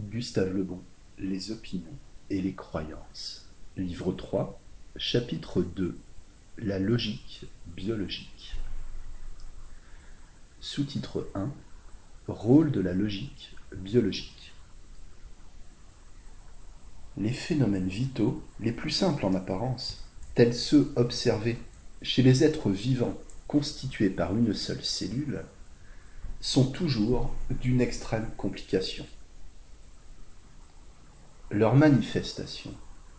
Gustave Lebon, Les opinions et les croyances. Livre 3, chapitre 2, La logique biologique. Sous-titre 1, Rôle de la logique biologique. Les phénomènes vitaux les plus simples en apparence, tels ceux observés chez les êtres vivants constitués par une seule cellule, sont toujours d'une extrême complication. Leurs manifestations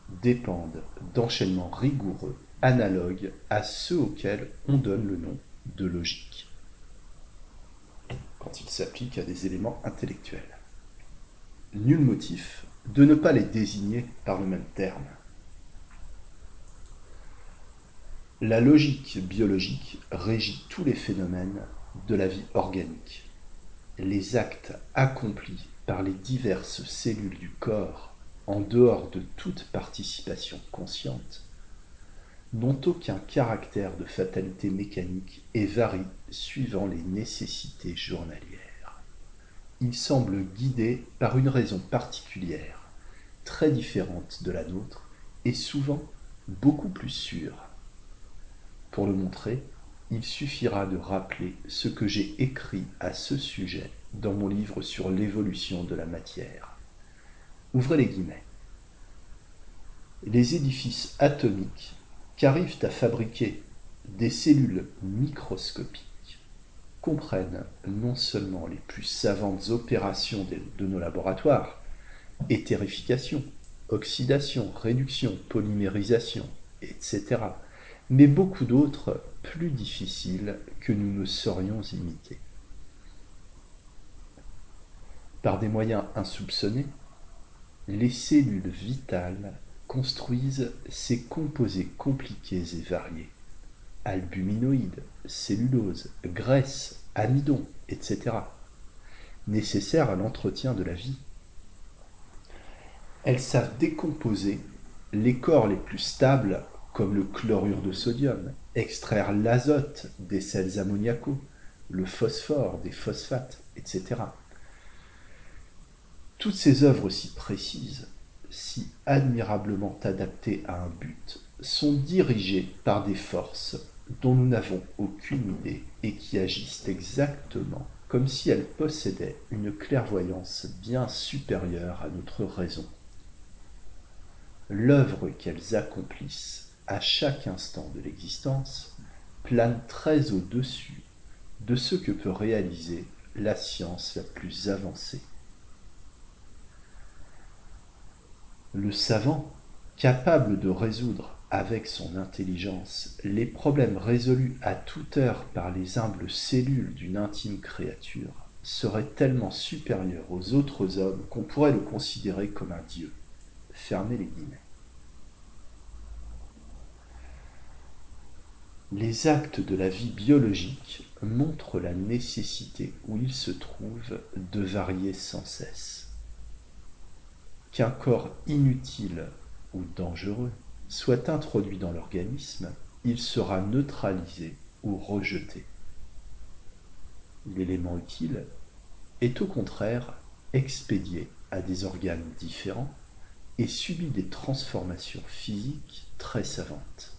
dépendent d'enchaînements rigoureux analogues à ceux auxquels on donne le nom de logique, quand ils s'appliquent à des éléments intellectuels. Nul motif de ne pas les désigner par le même terme. La logique biologique régit tous les phénomènes de la vie organique. Les actes accomplis par les diverses cellules du corps en dehors de toute participation consciente n'ont aucun caractère de fatalité mécanique et varient suivant les nécessités journalières. Ils semblent guidés par une raison particulière, très différente de la nôtre et souvent beaucoup plus sûre. Pour le montrer, il suffira de rappeler ce que j'ai écrit à ce sujet dans mon livre sur l'évolution de la matière. Ouvrez les guillemets. Les édifices atomiques qu'arrivent à fabriquer des cellules microscopiques comprennent non seulement les plus savantes opérations de nos laboratoires, éthérification, oxydation, réduction, polymérisation, etc., mais beaucoup d'autres plus difficiles que nous ne saurions imiter. Par des moyens insoupçonnés, les cellules vitales construisent ces composés compliqués et variés albuminoïdes, cellulose, graisse, amidon, etc., nécessaires à l'entretien de la vie. Elles savent décomposer les corps les plus stables comme le chlorure de sodium, extraire l'azote des sels ammoniacaux, le phosphore des phosphates, etc. Toutes ces œuvres si précises, si admirablement adaptées à un but, sont dirigées par des forces dont nous n'avons aucune idée et qui agissent exactement comme si elles possédaient une clairvoyance bien supérieure à notre raison. L'œuvre qu'elles accomplissent à chaque instant de l'existence, plane très au-dessus de ce que peut réaliser la science la plus avancée. Le savant, capable de résoudre avec son intelligence les problèmes résolus à toute heure par les humbles cellules d'une intime créature, serait tellement supérieur aux autres hommes qu'on pourrait le considérer comme un dieu. Fermez les guillemets. Les actes de la vie biologique montrent la nécessité où il se trouve de varier sans cesse. Qu'un corps inutile ou dangereux soit introduit dans l'organisme, il sera neutralisé ou rejeté. L'élément utile est au contraire expédié à des organes différents et subit des transformations physiques très savantes.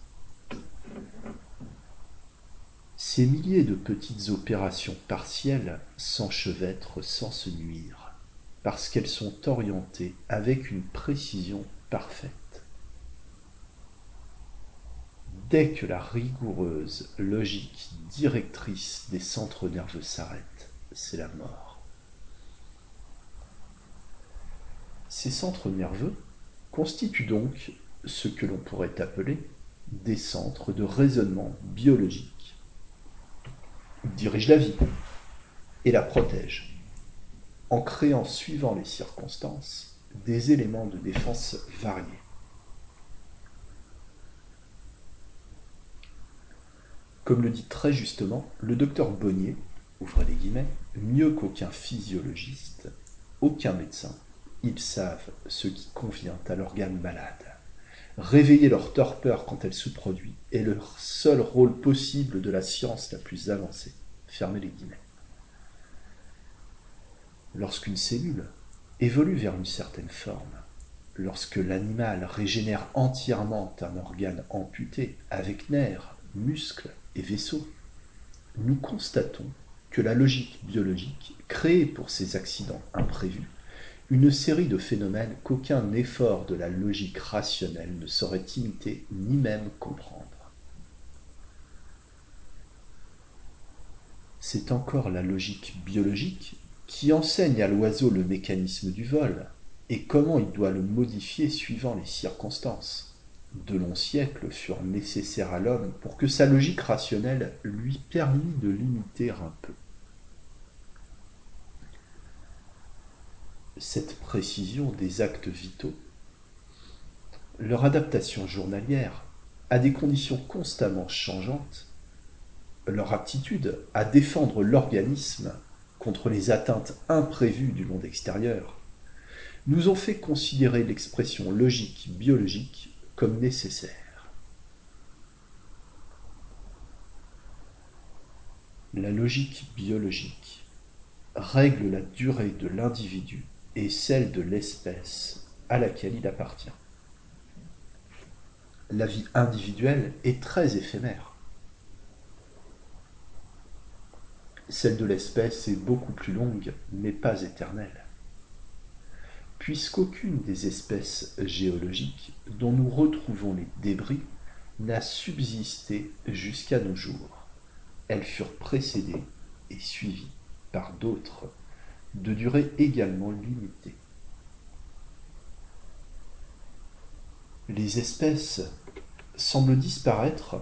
Ces milliers de petites opérations partielles s'enchevêtrent sans se nuire, parce qu'elles sont orientées avec une précision parfaite. Dès que la rigoureuse logique directrice des centres nerveux s'arrête, c'est la mort. Ces centres nerveux constituent donc ce que l'on pourrait appeler des centres de raisonnement biologique dirige la vie et la protège, en créant, suivant les circonstances, des éléments de défense variés. Comme le dit très justement le docteur Bonnier, ouvrez les guillemets, mieux qu'aucun physiologiste, aucun médecin, ils savent ce qui convient à l'organe malade. Réveiller leur torpeur quand elle se produit est le seul rôle possible de la science la plus avancée. Fermez les guillemets. Lorsqu'une cellule évolue vers une certaine forme, lorsque l'animal régénère entièrement un organe amputé avec nerfs, muscles et vaisseaux, nous constatons que la logique biologique crée pour ces accidents imprévus une série de phénomènes qu'aucun effort de la logique rationnelle ne saurait imiter ni même comprendre. C'est encore la logique biologique qui enseigne à l'oiseau le mécanisme du vol et comment il doit le modifier suivant les circonstances. De longs siècles furent nécessaires à l'homme pour que sa logique rationnelle lui permît de limiter un peu. Cette précision des actes vitaux, leur adaptation journalière à des conditions constamment changeantes, leur aptitude à défendre l'organisme contre les atteintes imprévues du monde extérieur, nous ont fait considérer l'expression logique biologique comme nécessaire. La logique biologique règle la durée de l'individu et celle de l'espèce à laquelle il appartient. La vie individuelle est très éphémère. Celle de l'espèce est beaucoup plus longue, mais pas éternelle. Puisqu'aucune des espèces géologiques dont nous retrouvons les débris n'a subsisté jusqu'à nos jours, elles furent précédées et suivies par d'autres de durée également limitée. Les espèces semblent disparaître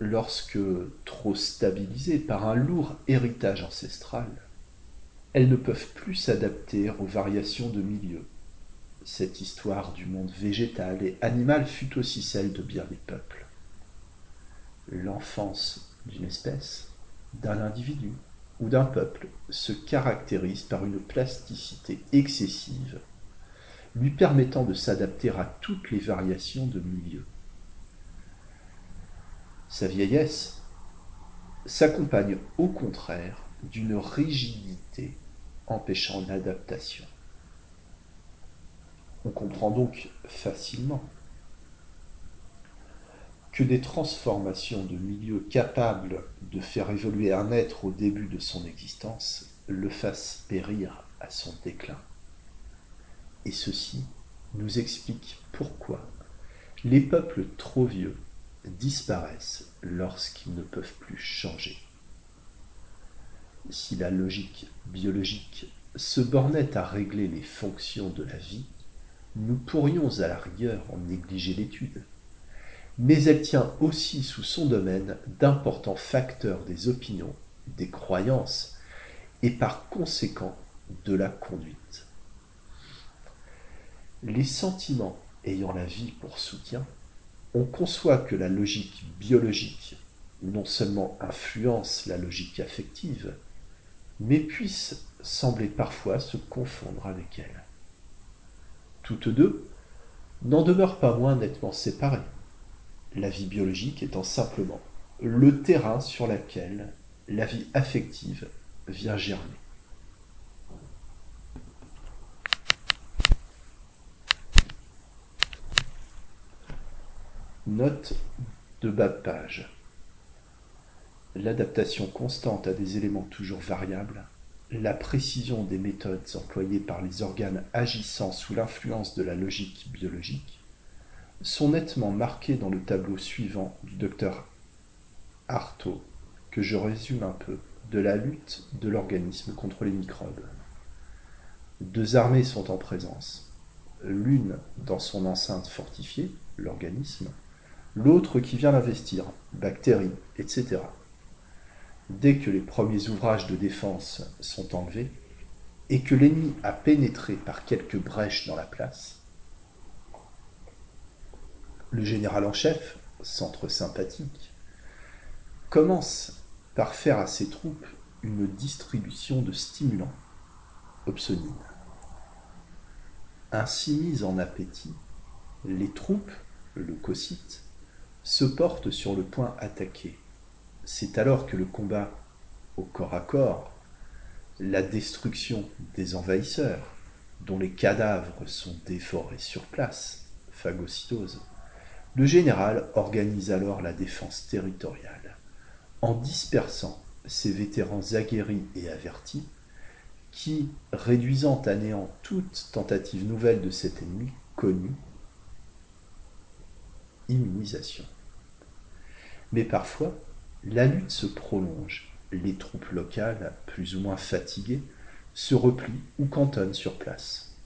lorsque, trop stabilisées par un lourd héritage ancestral, elles ne peuvent plus s'adapter aux variations de milieu. Cette histoire du monde végétal et animal fut aussi celle de bien des peuples. L'enfance d'une espèce, d'un individu ou d'un peuple se caractérise par une plasticité excessive, lui permettant de s'adapter à toutes les variations de milieu. Sa vieillesse s'accompagne au contraire d'une rigidité empêchant l'adaptation. On comprend donc facilement que des transformations de milieu capables de faire évoluer un être au début de son existence le fassent périr à son déclin. Et ceci nous explique pourquoi les peuples trop vieux disparaissent lorsqu'ils ne peuvent plus changer. Si la logique biologique se bornait à régler les fonctions de la vie, nous pourrions à la rigueur en négliger l'étude. Mais elle tient aussi sous son domaine d'importants facteurs des opinions, des croyances et par conséquent de la conduite. Les sentiments ayant la vie pour soutien on conçoit que la logique biologique non seulement influence la logique affective, mais puisse sembler parfois se confondre avec elle. Toutes deux n'en demeurent pas moins nettement séparées, la vie biologique étant simplement le terrain sur lequel la vie affective vient germer. Note de bas de page. L'adaptation constante à des éléments toujours variables, la précision des méthodes employées par les organes agissant sous l'influence de la logique biologique sont nettement marquées dans le tableau suivant du docteur Artaud, que je résume un peu, de la lutte de l'organisme contre les microbes. Deux armées sont en présence, l'une dans son enceinte fortifiée, l'organisme, l'autre qui vient l'investir, bactéries, etc. Dès que les premiers ouvrages de défense sont enlevés, et que l'ennemi a pénétré par quelques brèches dans la place, le général en chef, centre sympathique, commence par faire à ses troupes une distribution de stimulants, obsonines. Ainsi mis en appétit, les troupes, leucocytes, se portent sur le point attaqué. C'est alors que le combat au corps à corps, la destruction des envahisseurs, dont les cadavres sont dévorés sur place, phagocytose, le général organise alors la défense territoriale en dispersant ses vétérans aguerris et avertis qui, réduisant à néant toute tentative nouvelle de cet ennemi connu, immunisation. Mais parfois, la lutte se prolonge, les troupes locales, plus ou moins fatiguées, se replient ou cantonnent sur place.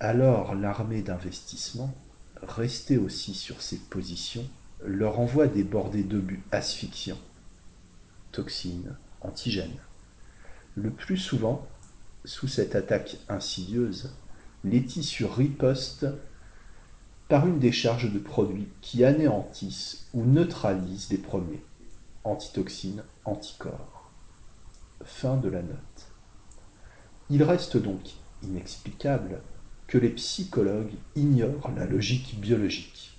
Alors l'armée d'investissement, restée aussi sur ses positions, leur envoie des bordées d'obus asphyxiants, toxines, antigènes. Le plus souvent, sous cette attaque insidieuse, les tissus ripostent par une décharge de produits qui anéantissent ou neutralisent les premiers, antitoxines, anticorps. Fin de la note. Il reste donc inexplicable que les psychologues ignorent la logique biologique.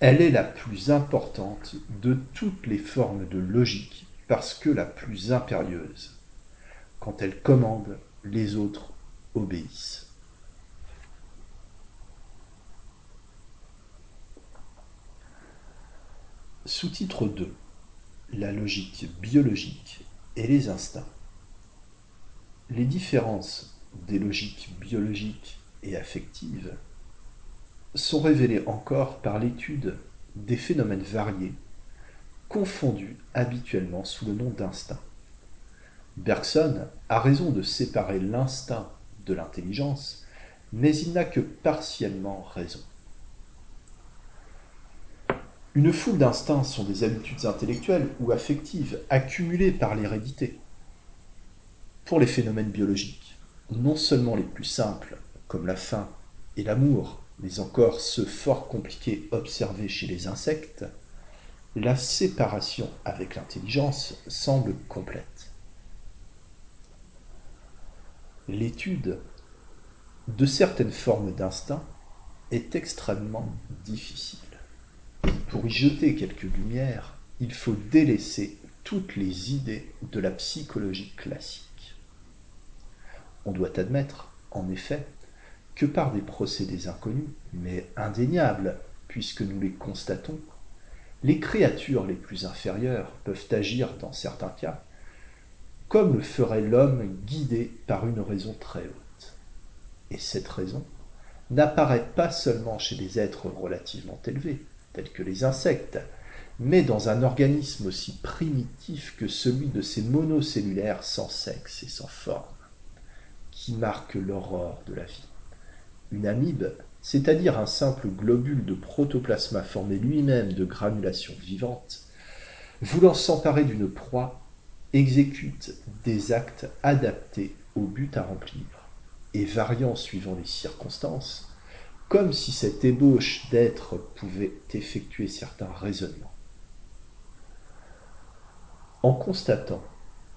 Elle est la plus importante de toutes les formes de logique parce que la plus impérieuse. Quand elle commande, les autres obéissent. Sous-titre 2 La logique biologique et les instincts. Les différences des logiques biologiques et affectives sont révélées encore par l'étude des phénomènes variés, confondus habituellement sous le nom d'instinct. Bergson a raison de séparer l'instinct de l'intelligence, mais il n'a que partiellement raison. Une foule d'instincts sont des habitudes intellectuelles ou affectives accumulées par l'hérédité. Pour les phénomènes biologiques, non seulement les plus simples, comme la faim et l'amour, mais encore ceux fort compliqués observés chez les insectes, la séparation avec l'intelligence semble complète. L'étude de certaines formes d'instinct est extrêmement difficile. Pour y jeter quelques lumières, il faut délaisser toutes les idées de la psychologie classique. On doit admettre, en effet, que par des procédés inconnus, mais indéniables, puisque nous les constatons, les créatures les plus inférieures peuvent agir dans certains cas comme le ferait l'homme guidé par une raison très haute. Et cette raison n'apparaît pas seulement chez des êtres relativement élevés, tels que les insectes, mais dans un organisme aussi primitif que celui de ces monocellulaires sans sexe et sans forme, qui marquent l'aurore de la vie. Une amibe, c'est-à-dire un simple globule de protoplasma formé lui-même de granulations vivantes, voulant s'emparer d'une proie, exécute des actes adaptés au but à remplir, et variant suivant les circonstances, comme si cette ébauche d'être pouvait effectuer certains raisonnements. En constatant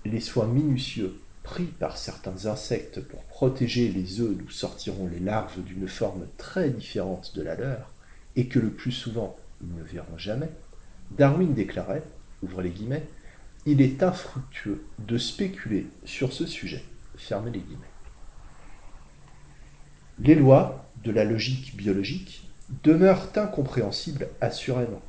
les soins minutieux pris par certains insectes pour protéger les œufs d'où sortiront les larves d'une forme très différente de la leur, et que le plus souvent ils ne verront jamais, Darwin déclarait, ouvrez les guillemets, il est infructueux de spéculer sur ce sujet, fermez les guillemets. Les lois de la logique biologique demeurent incompréhensibles assurément.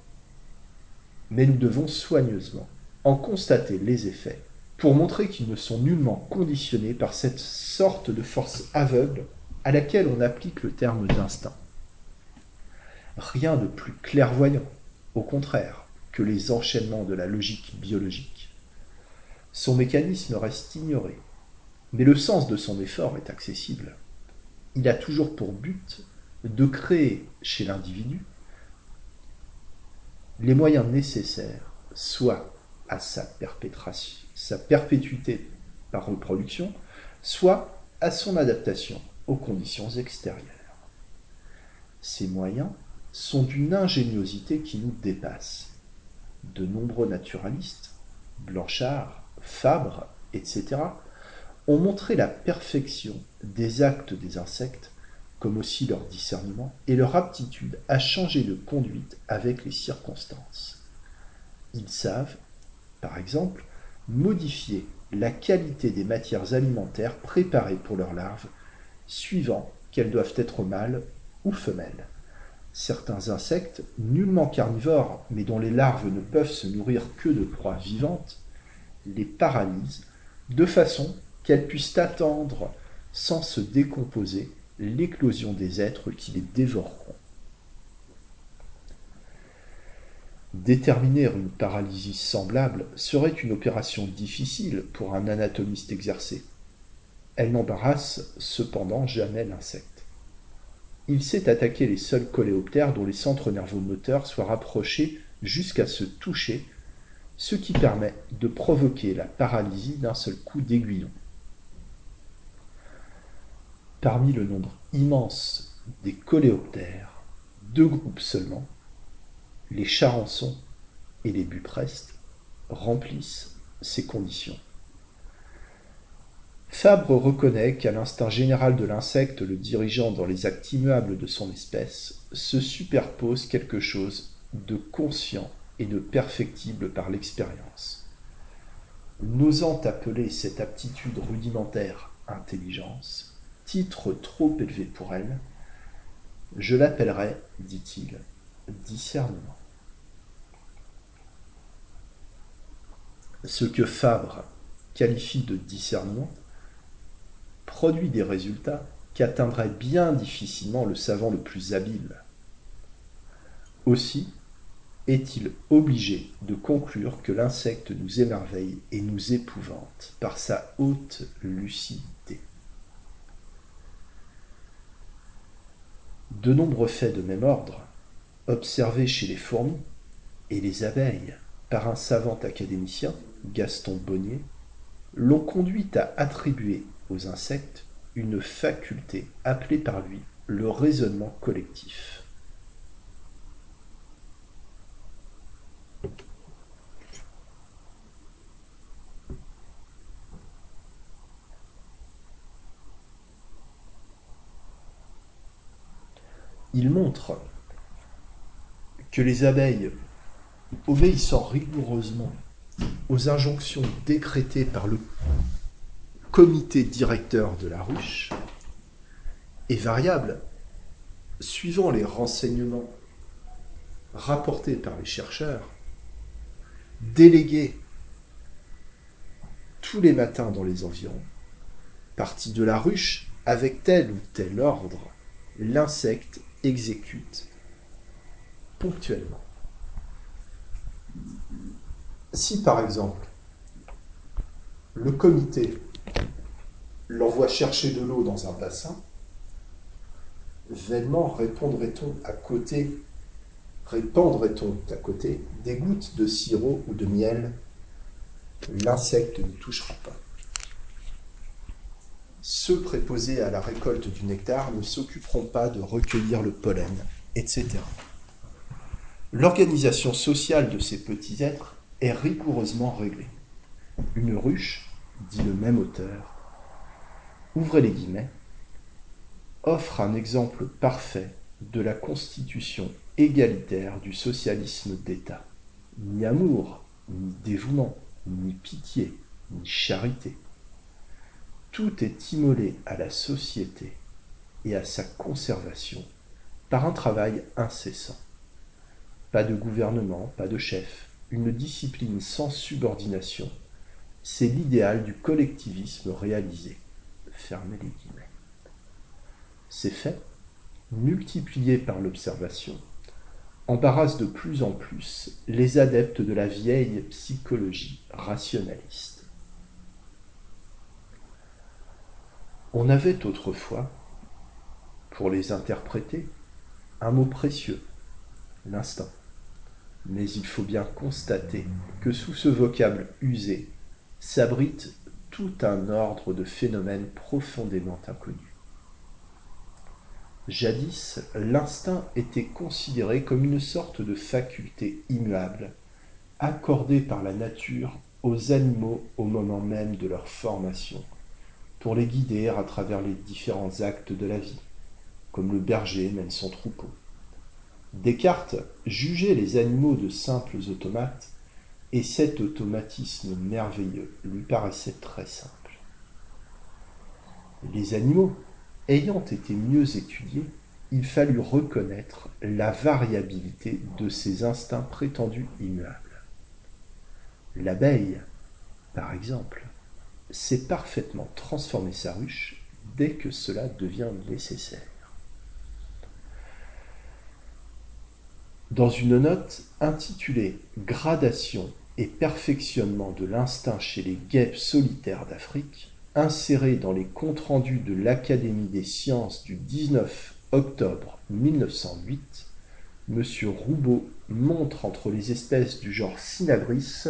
Mais nous devons soigneusement en constater les effets pour montrer qu'ils ne sont nullement conditionnés par cette sorte de force aveugle à laquelle on applique le terme d'instinct. Rien de plus clairvoyant, au contraire, que les enchaînements de la logique biologique. Son mécanisme reste ignoré, mais le sens de son effort est accessible il a toujours pour but de créer chez l'individu les moyens nécessaires, soit à sa perpétuité par reproduction, soit à son adaptation aux conditions extérieures. Ces moyens sont d'une ingéniosité qui nous dépasse. De nombreux naturalistes, Blanchard, Fabre, etc., ont montré la perfection des actes des insectes, comme aussi leur discernement et leur aptitude à changer de conduite avec les circonstances. Ils savent, par exemple, modifier la qualité des matières alimentaires préparées pour leurs larves, suivant qu'elles doivent être mâles ou femelles. Certains insectes, nullement carnivores, mais dont les larves ne peuvent se nourrir que de proies vivantes, les paralysent de façon qu'elles puissent attendre sans se décomposer l'éclosion des êtres qui les dévoreront. Déterminer une paralysie semblable serait une opération difficile pour un anatomiste exercé. Elle n'embarrasse cependant jamais l'insecte. Il sait attaquer les seuls coléoptères dont les centres nerveux moteurs soient rapprochés jusqu'à se toucher, ce qui permet de provoquer la paralysie d'un seul coup d'aiguillon. Parmi le nombre immense des coléoptères, deux groupes seulement, les charançons et les buprestes, remplissent ces conditions. Fabre reconnaît qu'à l'instinct général de l'insecte le dirigeant dans les actes immuables de son espèce se superpose quelque chose de conscient et de perfectible par l'expérience. N'osant appeler cette aptitude rudimentaire intelligence, titre trop élevé pour elle, je l'appellerai, dit-il, discernement. Ce que Fabre qualifie de discernement produit des résultats qu'atteindrait bien difficilement le savant le plus habile. Aussi est-il obligé de conclure que l'insecte nous émerveille et nous épouvante par sa haute lucidité. De nombreux faits de même ordre, observés chez les fourmis et les abeilles par un savant académicien, Gaston Bonnier, l'ont conduit à attribuer aux insectes une faculté appelée par lui le raisonnement collectif. Il montre que les abeilles, obéissant rigoureusement aux injonctions décrétées par le comité directeur de la ruche, est variable suivant les renseignements rapportés par les chercheurs, délégués tous les matins dans les environs, partis de la ruche avec tel ou tel ordre, l'insecte exécute ponctuellement. Si par exemple le comité l'envoie chercher de l'eau dans un bassin, vainement répondrait-on à côté, répandrait-on à côté des gouttes de sirop ou de miel, l'insecte ne touchera pas. Ceux préposés à la récolte du nectar ne s'occuperont pas de recueillir le pollen, etc. L'organisation sociale de ces petits êtres est rigoureusement réglée. Une ruche, dit le même auteur, ouvrez les guillemets, offre un exemple parfait de la constitution égalitaire du socialisme d'État. Ni amour, ni dévouement, ni pitié, ni charité. Tout est immolé à la société et à sa conservation par un travail incessant. Pas de gouvernement, pas de chef, une discipline sans subordination, c'est l'idéal du collectivisme réalisé. Fermez les guillemets. Ces faits, multipliés par l'observation, embarrassent de plus en plus les adeptes de la vieille psychologie rationaliste. On avait autrefois, pour les interpréter, un mot précieux, l'instinct. Mais il faut bien constater que sous ce vocable usé s'abrite tout un ordre de phénomènes profondément inconnus. Jadis, l'instinct était considéré comme une sorte de faculté immuable, accordée par la nature aux animaux au moment même de leur formation, pour les guider à travers les différents actes de la vie, comme le berger mène son troupeau. Descartes jugeait les animaux de simples automates et cet automatisme merveilleux lui paraissait très simple. Les animaux, ayant été mieux étudiés, il fallut reconnaître la variabilité de ces instincts prétendus immuables. L'abeille, par exemple, sait parfaitement transformer sa ruche dès que cela devient nécessaire. Dans une note intitulée Gradation et perfectionnement de l'instinct chez les guêpes solitaires d'Afrique, insérée dans les comptes rendus de l'Académie des sciences du 19 octobre 1908, M. Roubaud montre entre les espèces du genre Synagris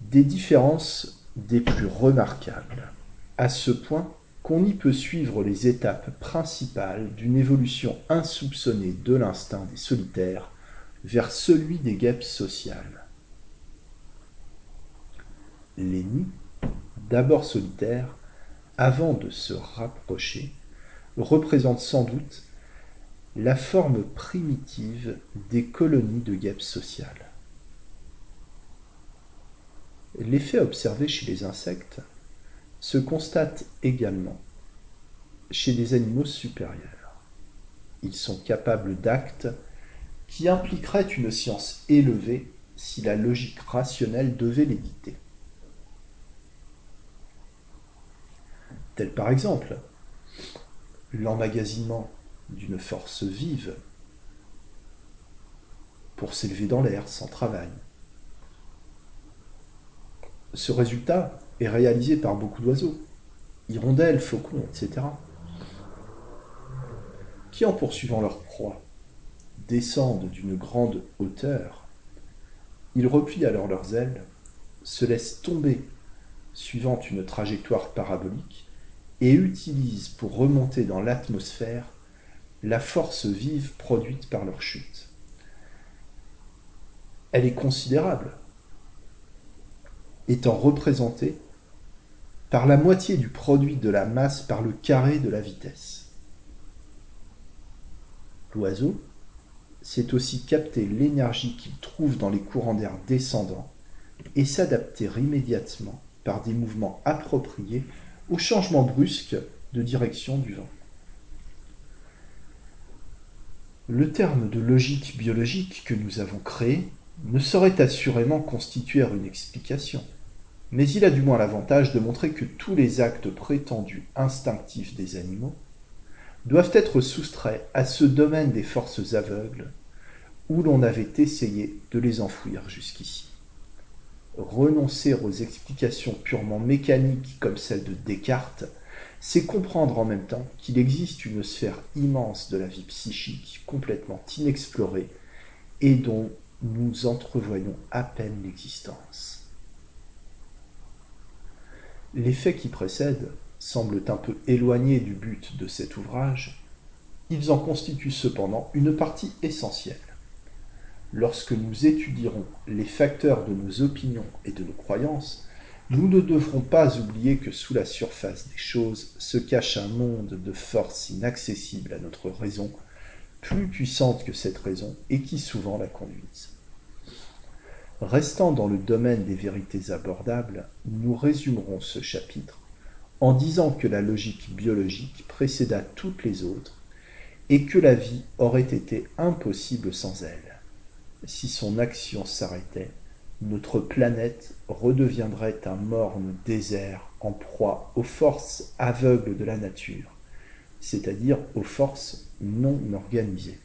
des différences des plus remarquables, à ce point qu'on y peut suivre les étapes principales d'une évolution insoupçonnée de l'instinct des solitaires vers celui des guêpes sociales. Les nids, d'abord solitaires, avant de se rapprocher, représentent sans doute la forme primitive des colonies de guêpes sociales. L'effet observé chez les insectes se constate également chez des animaux supérieurs. Ils sont capables d'actes qui impliqueraient une science élevée si la logique rationnelle devait les dicter. Tel par exemple l'emmagasinement d'une force vive pour s'élever dans l'air sans travail. Ce résultat est réalisé par beaucoup d'oiseaux, hirondelles, faucons, etc., qui, en poursuivant leur proie, descendent d'une grande hauteur, ils replient alors leurs ailes, se laissent tomber suivant une trajectoire parabolique et utilisent pour remonter dans l'atmosphère la force vive produite par leur chute. Elle est considérable, étant représentée par la moitié du produit de la masse par le carré de la vitesse. L'oiseau sait aussi capter l'énergie qu'il trouve dans les courants d'air descendants et s'adapter immédiatement par des mouvements appropriés au changement brusque de direction du vent. Le terme de logique biologique que nous avons créé ne saurait assurément constituer une explication mais il a du moins l'avantage de montrer que tous les actes prétendus instinctifs des animaux doivent être soustraits à ce domaine des forces aveugles où l'on avait essayé de les enfouir jusqu'ici. Renoncer aux explications purement mécaniques comme celle de Descartes, c'est comprendre en même temps qu'il existe une sphère immense de la vie psychique complètement inexplorée et dont nous entrevoyons à peine l'existence. Les faits qui précèdent semblent un peu éloignés du but de cet ouvrage, ils en constituent cependant une partie essentielle. Lorsque nous étudierons les facteurs de nos opinions et de nos croyances, nous ne devrons pas oublier que sous la surface des choses se cache un monde de forces inaccessibles à notre raison, plus puissante que cette raison et qui souvent la conduisent. Restant dans le domaine des vérités abordables, nous résumerons ce chapitre en disant que la logique biologique précéda toutes les autres et que la vie aurait été impossible sans elle. Si son action s'arrêtait, notre planète redeviendrait un morne désert en proie aux forces aveugles de la nature, c'est-à-dire aux forces non organisées.